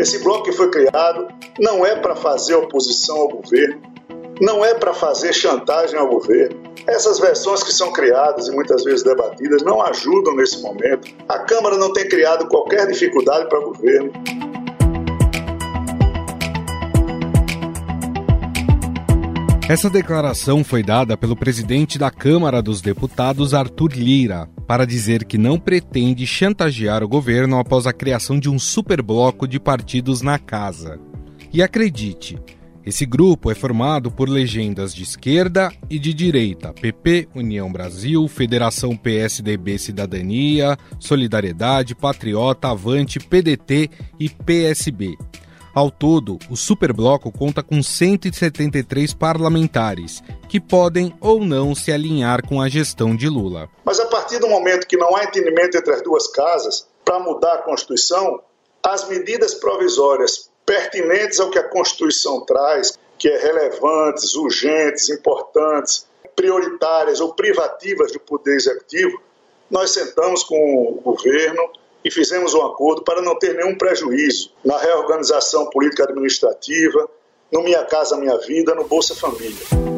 Esse bloco que foi criado não é para fazer oposição ao governo, não é para fazer chantagem ao governo. Essas versões que são criadas e muitas vezes debatidas não ajudam nesse momento. A Câmara não tem criado qualquer dificuldade para o governo. Essa declaração foi dada pelo presidente da Câmara dos Deputados, Arthur Lira, para dizer que não pretende chantagear o governo após a criação de um superbloco de partidos na casa. E acredite, esse grupo é formado por legendas de esquerda e de direita: PP, União Brasil, Federação PSDB Cidadania, Solidariedade, Patriota, Avante, PDT e PSB. Ao todo, o superbloco conta com 173 parlamentares, que podem ou não se alinhar com a gestão de Lula. Mas a partir do momento que não há entendimento entre as duas casas para mudar a Constituição, as medidas provisórias pertinentes ao que a Constituição traz, que é relevantes, urgentes, importantes, prioritárias ou privativas do Poder Executivo, nós sentamos com o governo e fizemos um acordo para não ter nenhum prejuízo na reorganização política administrativa, no Minha Casa Minha Vida, no Bolsa Família.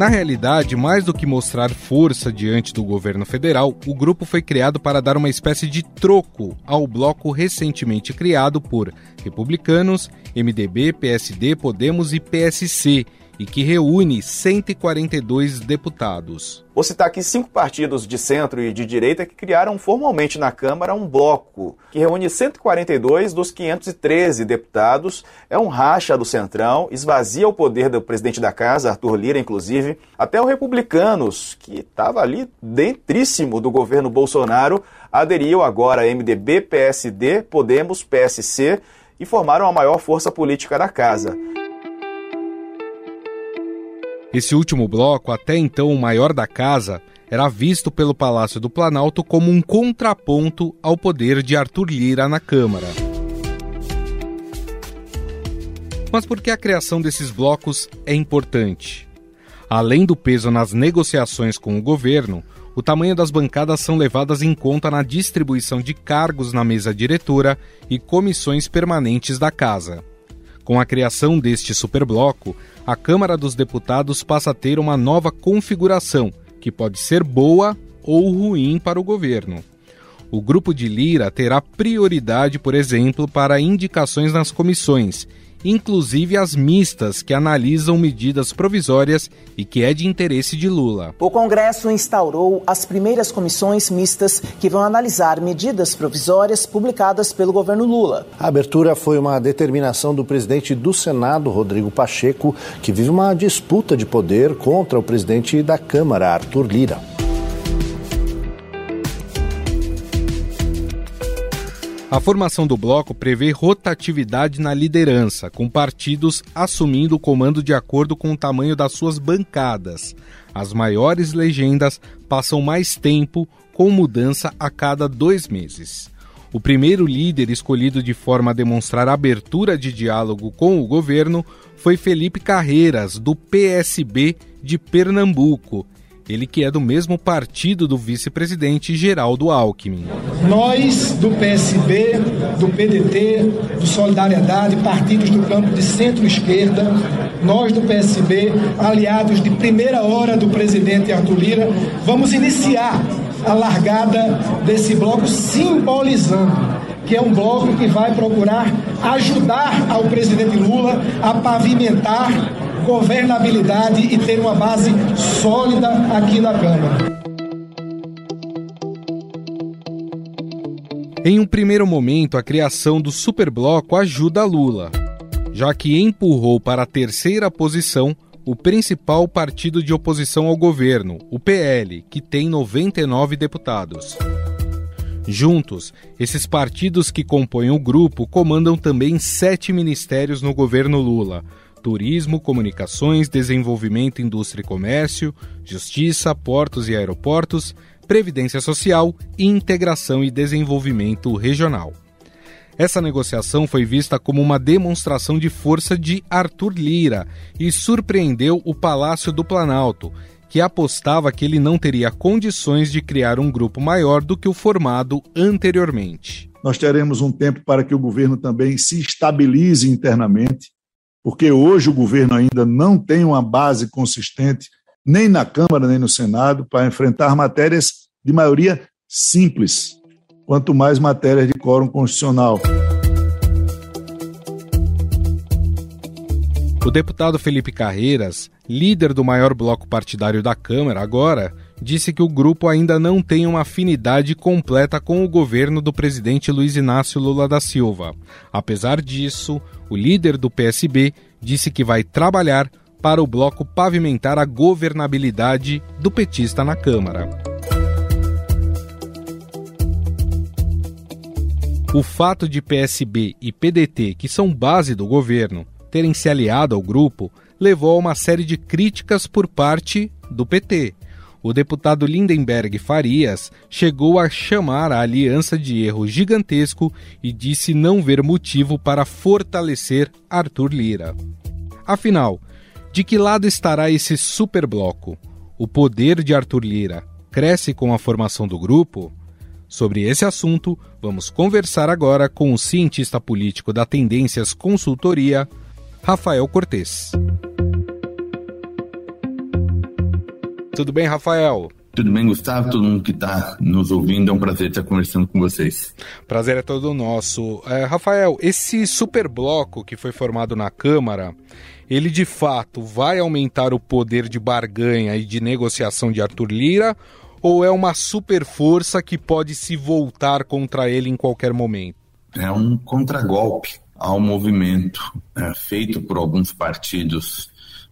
Na realidade, mais do que mostrar força diante do governo federal, o grupo foi criado para dar uma espécie de troco ao bloco recentemente criado por republicanos, MDB, PSD, Podemos e PSC, e que reúne 142 deputados. Vou citar aqui cinco partidos de centro e de direita que criaram formalmente na Câmara um bloco que reúne 142 dos 513 deputados. É um racha do Centrão, esvazia o poder do presidente da casa, Arthur Lira, inclusive. Até o Republicanos, que estava ali dentríssimo do governo Bolsonaro, aderiu agora a MDB, PSD, Podemos, PSC e formaram a maior força política da casa. Esse último bloco, até então o maior da casa, era visto pelo Palácio do Planalto como um contraponto ao poder de Arthur Lira na Câmara. Mas por que a criação desses blocos é importante? Além do peso nas negociações com o governo, o tamanho das bancadas são levadas em conta na distribuição de cargos na mesa diretora e comissões permanentes da casa. Com a criação deste superbloco, a Câmara dos Deputados passa a ter uma nova configuração, que pode ser boa ou ruim para o governo. O grupo de Lira terá prioridade, por exemplo, para indicações nas comissões inclusive as mistas, que analisam medidas provisórias e que é de interesse de Lula. O Congresso instaurou as primeiras comissões mistas que vão analisar medidas provisórias publicadas pelo governo Lula. A abertura foi uma determinação do presidente do Senado, Rodrigo Pacheco, que vive uma disputa de poder contra o presidente da Câmara, Arthur Lira. A formação do bloco prevê rotatividade na liderança, com partidos assumindo o comando de acordo com o tamanho das suas bancadas. As maiores legendas passam mais tempo, com mudança a cada dois meses. O primeiro líder escolhido de forma a demonstrar abertura de diálogo com o governo foi Felipe Carreiras, do PSB de Pernambuco, ele que é do mesmo partido do vice-presidente Geraldo Alckmin. Nós, do PSB, do PDT, do Solidariedade, partidos do campo de centro-esquerda, nós do PSB, aliados de primeira hora do presidente Arthur Lira, vamos iniciar a largada desse bloco simbolizando que é um bloco que vai procurar ajudar ao presidente Lula a pavimentar governabilidade e ter uma base sólida aqui na Câmara. Em um primeiro momento, a criação do superbloco ajuda Lula, já que empurrou para a terceira posição o principal partido de oposição ao governo, o PL, que tem 99 deputados. Juntos, esses partidos que compõem o grupo comandam também sete ministérios no governo Lula, turismo, comunicações, desenvolvimento, indústria e comércio, justiça, portos e aeroportos, previdência social e integração e desenvolvimento regional. Essa negociação foi vista como uma demonstração de força de Arthur Lira e surpreendeu o Palácio do Planalto, que apostava que ele não teria condições de criar um grupo maior do que o formado anteriormente. Nós teremos um tempo para que o governo também se estabilize internamente, porque hoje o governo ainda não tem uma base consistente, nem na Câmara nem no Senado, para enfrentar matérias de maioria simples, quanto mais matérias de quórum constitucional. O deputado Felipe Carreiras, líder do maior bloco partidário da Câmara, agora disse que o grupo ainda não tem uma afinidade completa com o governo do presidente Luiz Inácio Lula da Silva. Apesar disso, o líder do PSB disse que vai trabalhar para o bloco pavimentar a governabilidade do petista na Câmara. O fato de PSB e PDT, que são base do governo, terem se aliado ao grupo levou a uma série de críticas por parte do PT. O deputado Lindenberg Farias chegou a chamar a aliança de erro gigantesco e disse não ver motivo para fortalecer Arthur Lira. Afinal, de que lado estará esse superbloco? O poder de Arthur Lira cresce com a formação do grupo? Sobre esse assunto, vamos conversar agora com o cientista político da Tendências Consultoria, Rafael Cortes. Tudo bem, Rafael? Tudo bem, Gustavo? Todo mundo que está nos ouvindo, é um prazer estar conversando com vocês. Prazer é todo nosso. É, Rafael, esse super bloco que foi formado na Câmara, ele de fato vai aumentar o poder de barganha e de negociação de Arthur Lira ou é uma super força que pode se voltar contra ele em qualquer momento? É um contragolpe ao movimento é, feito por alguns partidos,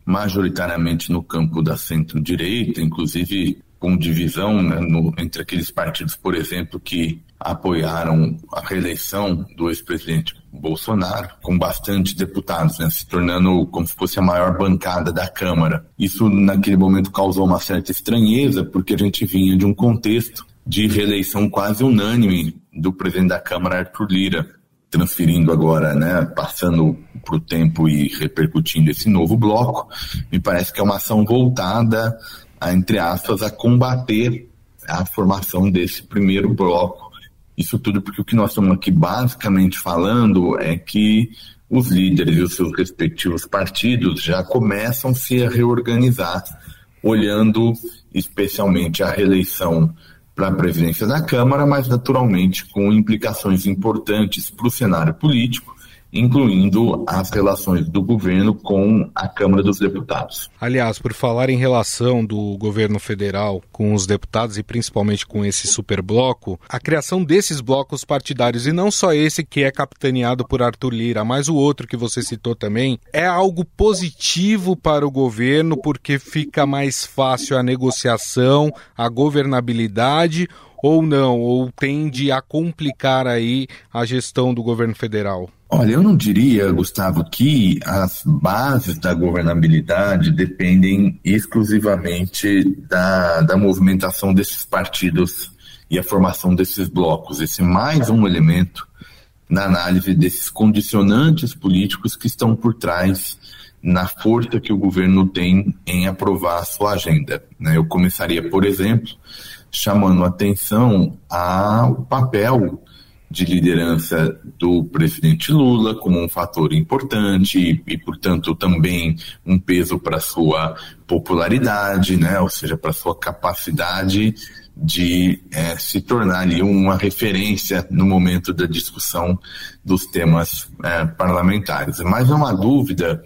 majoritariamente no campo da centro-direita, inclusive com divisão né, no, entre aqueles partidos, por exemplo, que apoiaram a reeleição do ex-presidente Bolsonaro, com bastante deputados, né, se tornando como se fosse a maior bancada da Câmara. Isso, naquele momento, causou uma certa estranheza, porque a gente vinha de um contexto de reeleição quase unânime do presidente da Câmara, Arthur Lira transferindo agora, né, passando para o tempo e repercutindo esse novo bloco, me parece que é uma ação voltada, a, entre aspas, a combater a formação desse primeiro bloco. Isso tudo porque o que nós estamos aqui basicamente falando é que os líderes e os seus respectivos partidos já começam -se a reorganizar, olhando especialmente a reeleição para a presidência da Câmara, mas naturalmente com implicações importantes para o cenário político incluindo as relações do governo com a Câmara dos Deputados. Aliás, por falar em relação do governo federal com os deputados e principalmente com esse superbloco, a criação desses blocos partidários, e não só esse que é capitaneado por Arthur Lira, mas o outro que você citou também, é algo positivo para o governo porque fica mais fácil a negociação, a governabilidade ou não, ou tende a complicar aí a gestão do governo federal? Olha, eu não diria, Gustavo, que as bases da governabilidade dependem exclusivamente da, da movimentação desses partidos e a formação desses blocos. Esse é mais um elemento na análise desses condicionantes políticos que estão por trás na força que o governo tem em aprovar a sua agenda. Né? Eu começaria, por exemplo, chamando atenção ao papel de liderança do presidente Lula como um fator importante e, e portanto, também um peso para sua popularidade, né? ou seja, para sua capacidade de é, se tornar ali uma referência no momento da discussão dos temas é, parlamentares. Mas não há dúvida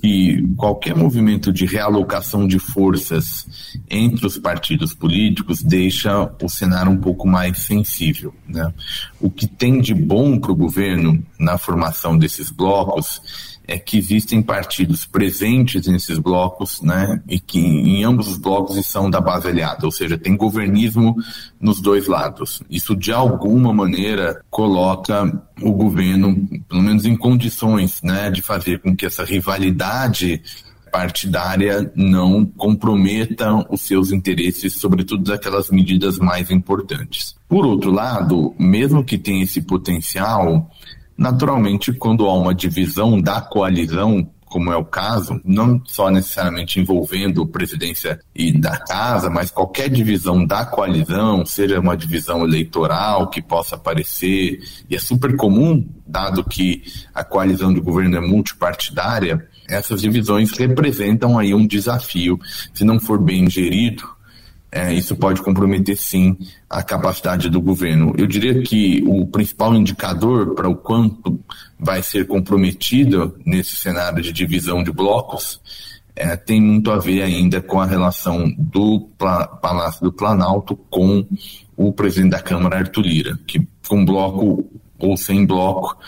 que qualquer movimento de realocação de forças entre os partidos políticos deixa o cenário um pouco mais sensível. Né? O que tem de bom para o governo na formação desses blocos é que existem partidos presentes nesses blocos, né, e que em ambos os blocos são da base aliada, ou seja, tem governismo nos dois lados. Isso de alguma maneira coloca o governo, pelo menos em condições, né, de fazer com que essa rivalidade partidária não comprometa os seus interesses, sobretudo daquelas medidas mais importantes. Por outro lado, mesmo que tenha esse potencial, Naturalmente, quando há uma divisão da coalizão, como é o caso, não só necessariamente envolvendo presidência e da casa, mas qualquer divisão da coalizão, seja uma divisão eleitoral que possa aparecer, e é super comum, dado que a coalizão de governo é multipartidária, essas divisões representam aí um desafio. Se não for bem gerido, é, isso pode comprometer sim a capacidade do governo. Eu diria que o principal indicador para o quanto vai ser comprometido nesse cenário de divisão de blocos é, tem muito a ver ainda com a relação do Palácio do Planalto com o presidente da Câmara, Arthur Lira, que com bloco ou sem bloco,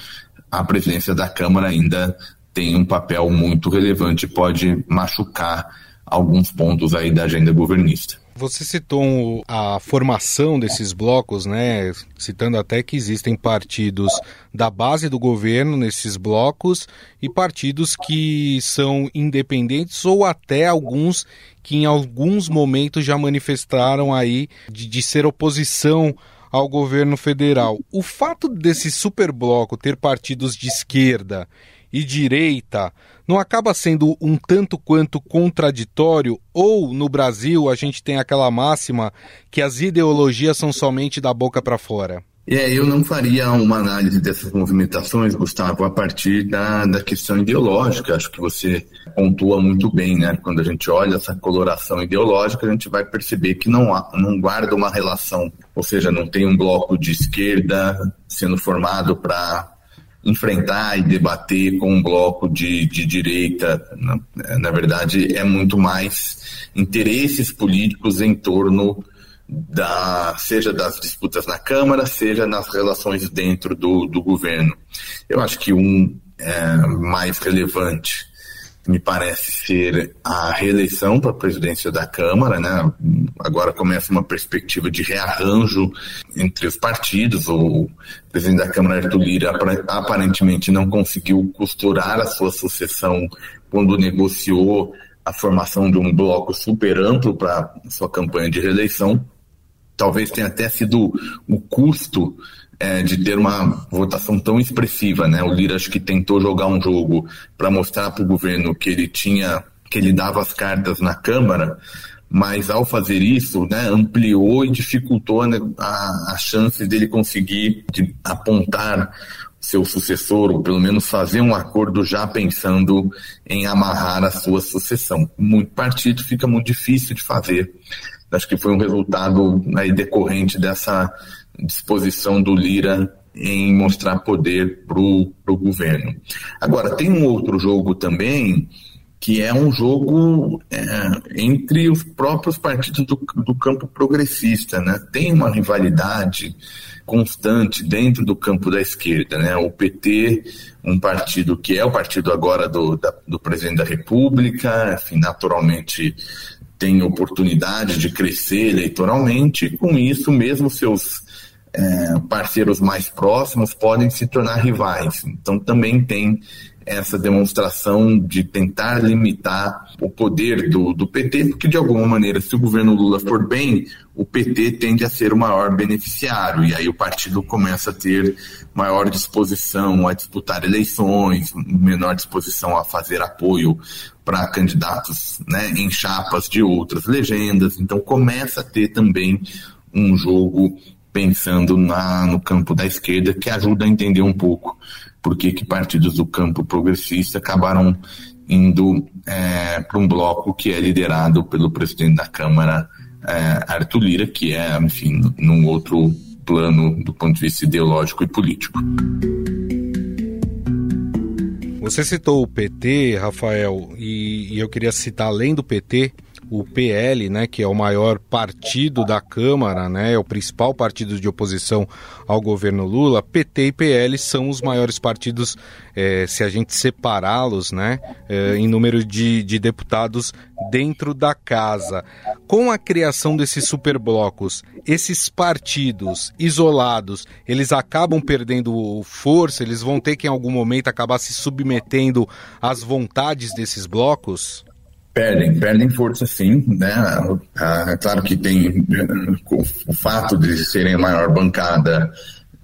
a presidência da Câmara ainda tem um papel muito relevante pode machucar alguns pontos aí da agenda governista. Você citou a formação desses blocos, né? Citando até que existem partidos da base do governo nesses blocos e partidos que são independentes ou até alguns que em alguns momentos já manifestaram aí de, de ser oposição ao governo federal. O fato desse superbloco ter partidos de esquerda e direita não acaba sendo um tanto quanto contraditório? Ou no Brasil a gente tem aquela máxima que as ideologias são somente da boca para fora? É, eu não faria uma análise dessas movimentações, Gustavo, a partir da, da questão ideológica. Acho que você pontua muito bem, né? Quando a gente olha essa coloração ideológica, a gente vai perceber que não, há, não guarda uma relação, ou seja, não tem um bloco de esquerda sendo formado para enfrentar e debater com um bloco de, de direita. Na, na verdade, é muito mais interesses políticos em torno da, seja das disputas na Câmara, seja nas relações dentro do, do governo. Eu acho que um é, mais relevante me parece ser a reeleição para a presidência da Câmara, né? Agora começa uma perspectiva de rearranjo entre os partidos. O presidente da Câmara, Arthur Lira, aparentemente não conseguiu costurar a sua sucessão quando negociou a formação de um bloco super amplo para sua campanha de reeleição. Talvez tenha até sido o custo é, de ter uma votação tão expressiva, né? O Lira acho que tentou jogar um jogo para mostrar para o governo que ele tinha, que ele dava as cartas na Câmara, mas ao fazer isso, né, ampliou e dificultou né, a, a chance dele conseguir de apontar seu sucessor, ou pelo menos fazer um acordo já pensando em amarrar a sua sucessão. Muito partido fica muito difícil de fazer. Acho que foi um resultado aí decorrente dessa disposição do Lira em mostrar poder para o governo. Agora, tem um outro jogo também, que é um jogo é, entre os próprios partidos do, do campo progressista. Né? Tem uma rivalidade constante dentro do campo da esquerda. Né? O PT, um partido que é o partido agora do, da, do presidente da República, naturalmente tem oportunidade de crescer eleitoralmente, e com isso, mesmo seus é, parceiros mais próximos podem se tornar rivais. Então também tem essa demonstração de tentar limitar o poder do, do PT, porque de alguma maneira, se o governo Lula for bem, o PT tende a ser o maior beneficiário, e aí o partido começa a ter maior disposição a disputar eleições, menor disposição a fazer apoio para candidatos né, em chapas de outras legendas, então começa a ter também um jogo pensando na, no campo da esquerda, que ajuda a entender um pouco por que, que partidos do campo progressista acabaram indo é, para um bloco que é liderado pelo presidente da Câmara, é, Arthur Lira, que é, enfim, num outro plano do ponto de vista ideológico e político. Você citou o PT, Rafael, e, e eu queria citar além do PT o PL, né, que é o maior partido da Câmara, né, é o principal partido de oposição ao governo Lula, PT e PL são os maiores partidos, é, se a gente separá-los, né, é, em número de, de deputados dentro da casa. Com a criação desses superblocos, esses partidos isolados, eles acabam perdendo força, eles vão ter que em algum momento acabar se submetendo às vontades desses blocos? Perdem, perdem força sim, né? É claro que tem o fato de serem a maior bancada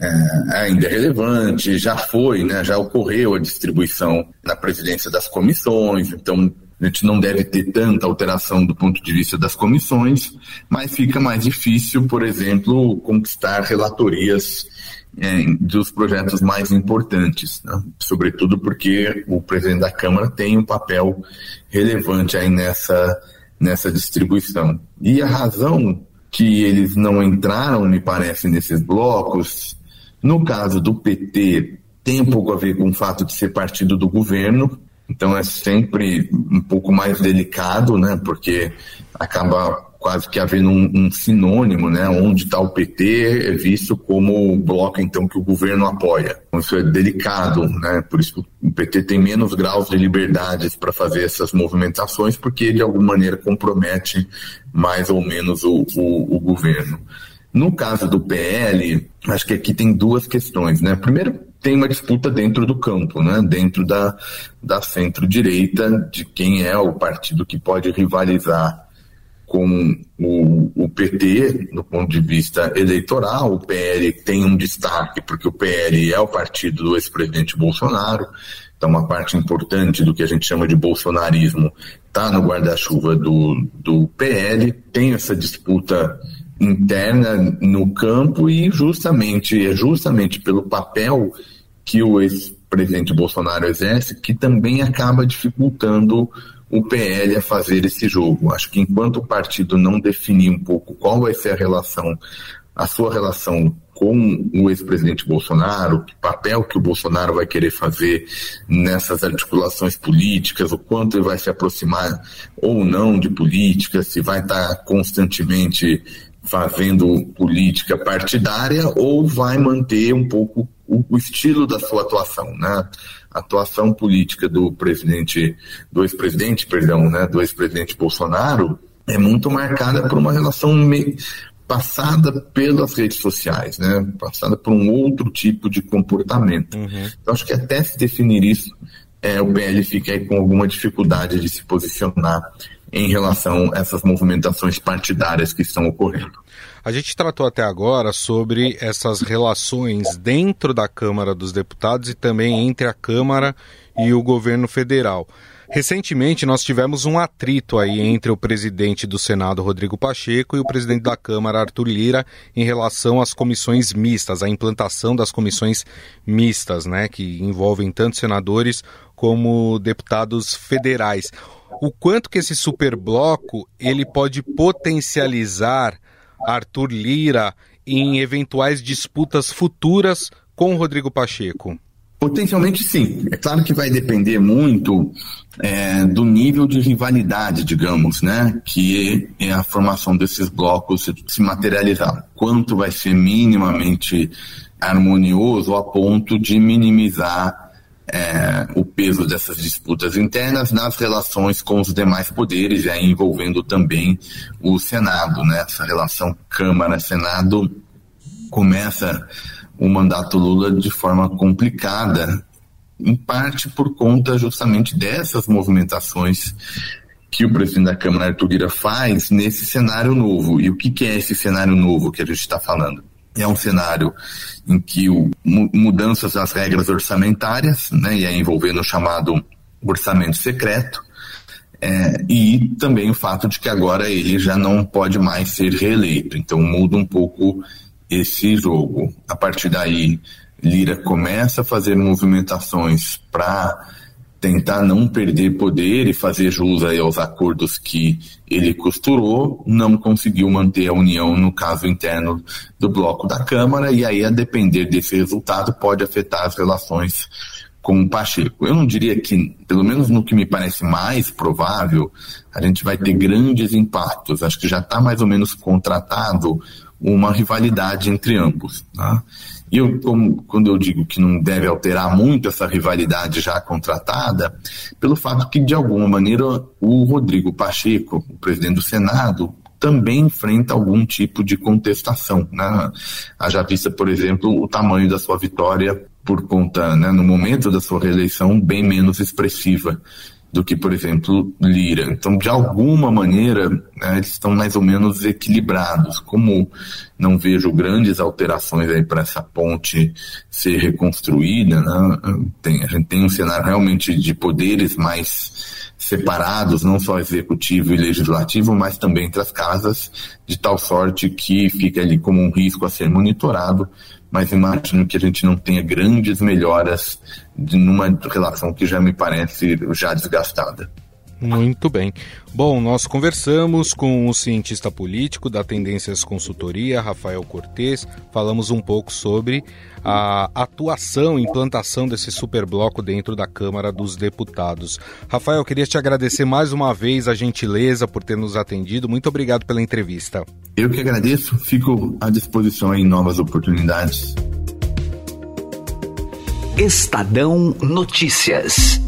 é, ainda é relevante, já foi, né, já ocorreu a distribuição na presidência das comissões, então a gente não deve ter tanta alteração do ponto de vista das comissões, mas fica mais difícil, por exemplo, conquistar relatorias é, dos projetos mais importantes, né? sobretudo porque o presidente da Câmara tem um papel relevante aí nessa, nessa distribuição. E a razão que eles não entraram, me parece, nesses blocos, no caso do PT, tem um pouco a ver com o fato de ser partido do governo, então é sempre um pouco mais delicado, né? Porque acaba quase que havendo um, um sinônimo, né? Onde está o PT é visto como o bloco então que o governo apoia. Então, isso é delicado, né? Por isso o PT tem menos graus de liberdades para fazer essas movimentações, porque de alguma maneira compromete mais ou menos o, o, o governo. No caso do PL, acho que aqui tem duas questões, né? Primeiro, tem uma disputa dentro do campo, né? dentro da, da centro-direita, de quem é o partido que pode rivalizar com o, o, PT do ponto de vista eleitoral. O PL tem um destaque, porque o PL é o partido do ex-presidente Bolsonaro, então uma parte importante do que a gente chama de bolsonarismo está no guarda-chuva do, do PL, tem essa disputa interna no campo e justamente é justamente pelo papel que o ex-presidente Bolsonaro exerce que também acaba dificultando o PL a fazer esse jogo. Acho que enquanto o partido não definir um pouco qual vai ser a relação, a sua relação com o ex-presidente Bolsonaro, que papel que o Bolsonaro vai querer fazer nessas articulações políticas, o quanto ele vai se aproximar ou não de política, se vai estar constantemente fazendo política partidária ou vai manter um pouco o, o estilo da sua atuação, né? A atuação política do presidente, do ex-presidente, perdão, né, do ex-presidente Bolsonaro é muito marcada por uma relação meio, passada pelas redes sociais, né? Passada por um outro tipo de comportamento. Uhum. Então acho que até se definir isso, é, o PL fica aí com alguma dificuldade de se posicionar em relação a essas movimentações partidárias que estão ocorrendo. A gente tratou até agora sobre essas relações dentro da Câmara dos Deputados e também entre a Câmara e o governo federal. Recentemente, nós tivemos um atrito aí entre o presidente do Senado, Rodrigo Pacheco, e o presidente da Câmara, Arthur Lira, em relação às comissões mistas, à implantação das comissões mistas, né, que envolvem tanto senadores como deputados federais o quanto que esse superbloco ele pode potencializar Arthur Lira em eventuais disputas futuras com Rodrigo Pacheco? Potencialmente sim. É claro que vai depender muito é, do nível de rivalidade, digamos, né? Que é a formação desses blocos se materializar. Quanto vai ser minimamente harmonioso a ponto de minimizar é, o peso dessas disputas internas nas relações com os demais poderes, aí envolvendo também o Senado. Né? Essa relação Câmara-Senado começa o mandato Lula de forma complicada, em parte por conta justamente dessas movimentações que o presidente da Câmara, Arthur Lira, faz nesse cenário novo. E o que, que é esse cenário novo que a gente está falando? É um cenário em que o, mudanças das regras orçamentárias, né, e é envolvendo o chamado orçamento secreto, é, e também o fato de que agora ele já não pode mais ser reeleito. Então muda um pouco esse jogo. A partir daí, Lira começa a fazer movimentações para tentar não perder poder e fazer jus aos acordos que ele costurou, não conseguiu manter a união no caso interno do bloco da Câmara, e aí, a depender desse resultado, pode afetar as relações com o Pacheco. Eu não diria que, pelo menos no que me parece mais provável, a gente vai ter grandes impactos. Acho que já está mais ou menos contratado uma rivalidade entre ambos. Tá? E eu, como, quando eu digo que não deve alterar muito essa rivalidade já contratada, pelo fato que, de alguma maneira, o Rodrigo Pacheco, o presidente do Senado, também enfrenta algum tipo de contestação. Né? Haja vista, por exemplo, o tamanho da sua vitória por conta, né, no momento da sua reeleição, bem menos expressiva do que, por exemplo, Lira. Então, de alguma maneira, né, eles estão mais ou menos equilibrados. Como não vejo grandes alterações aí para essa ponte ser reconstruída, né, tem, a gente tem um cenário realmente de poderes mais separados, não só executivo e legislativo, mas também entre as casas, de tal sorte que fica ali como um risco a ser monitorado, mas imagino que a gente não tenha grandes melhoras de, numa relação que já me parece já desgastada. Muito bem. Bom, nós conversamos com o cientista político da Tendências Consultoria, Rafael Cortes, falamos um pouco sobre a atuação, implantação desse superbloco dentro da Câmara dos Deputados. Rafael, queria te agradecer mais uma vez a gentileza por ter nos atendido. Muito obrigado pela entrevista. Eu que agradeço, fico à disposição em novas oportunidades. Estadão Notícias.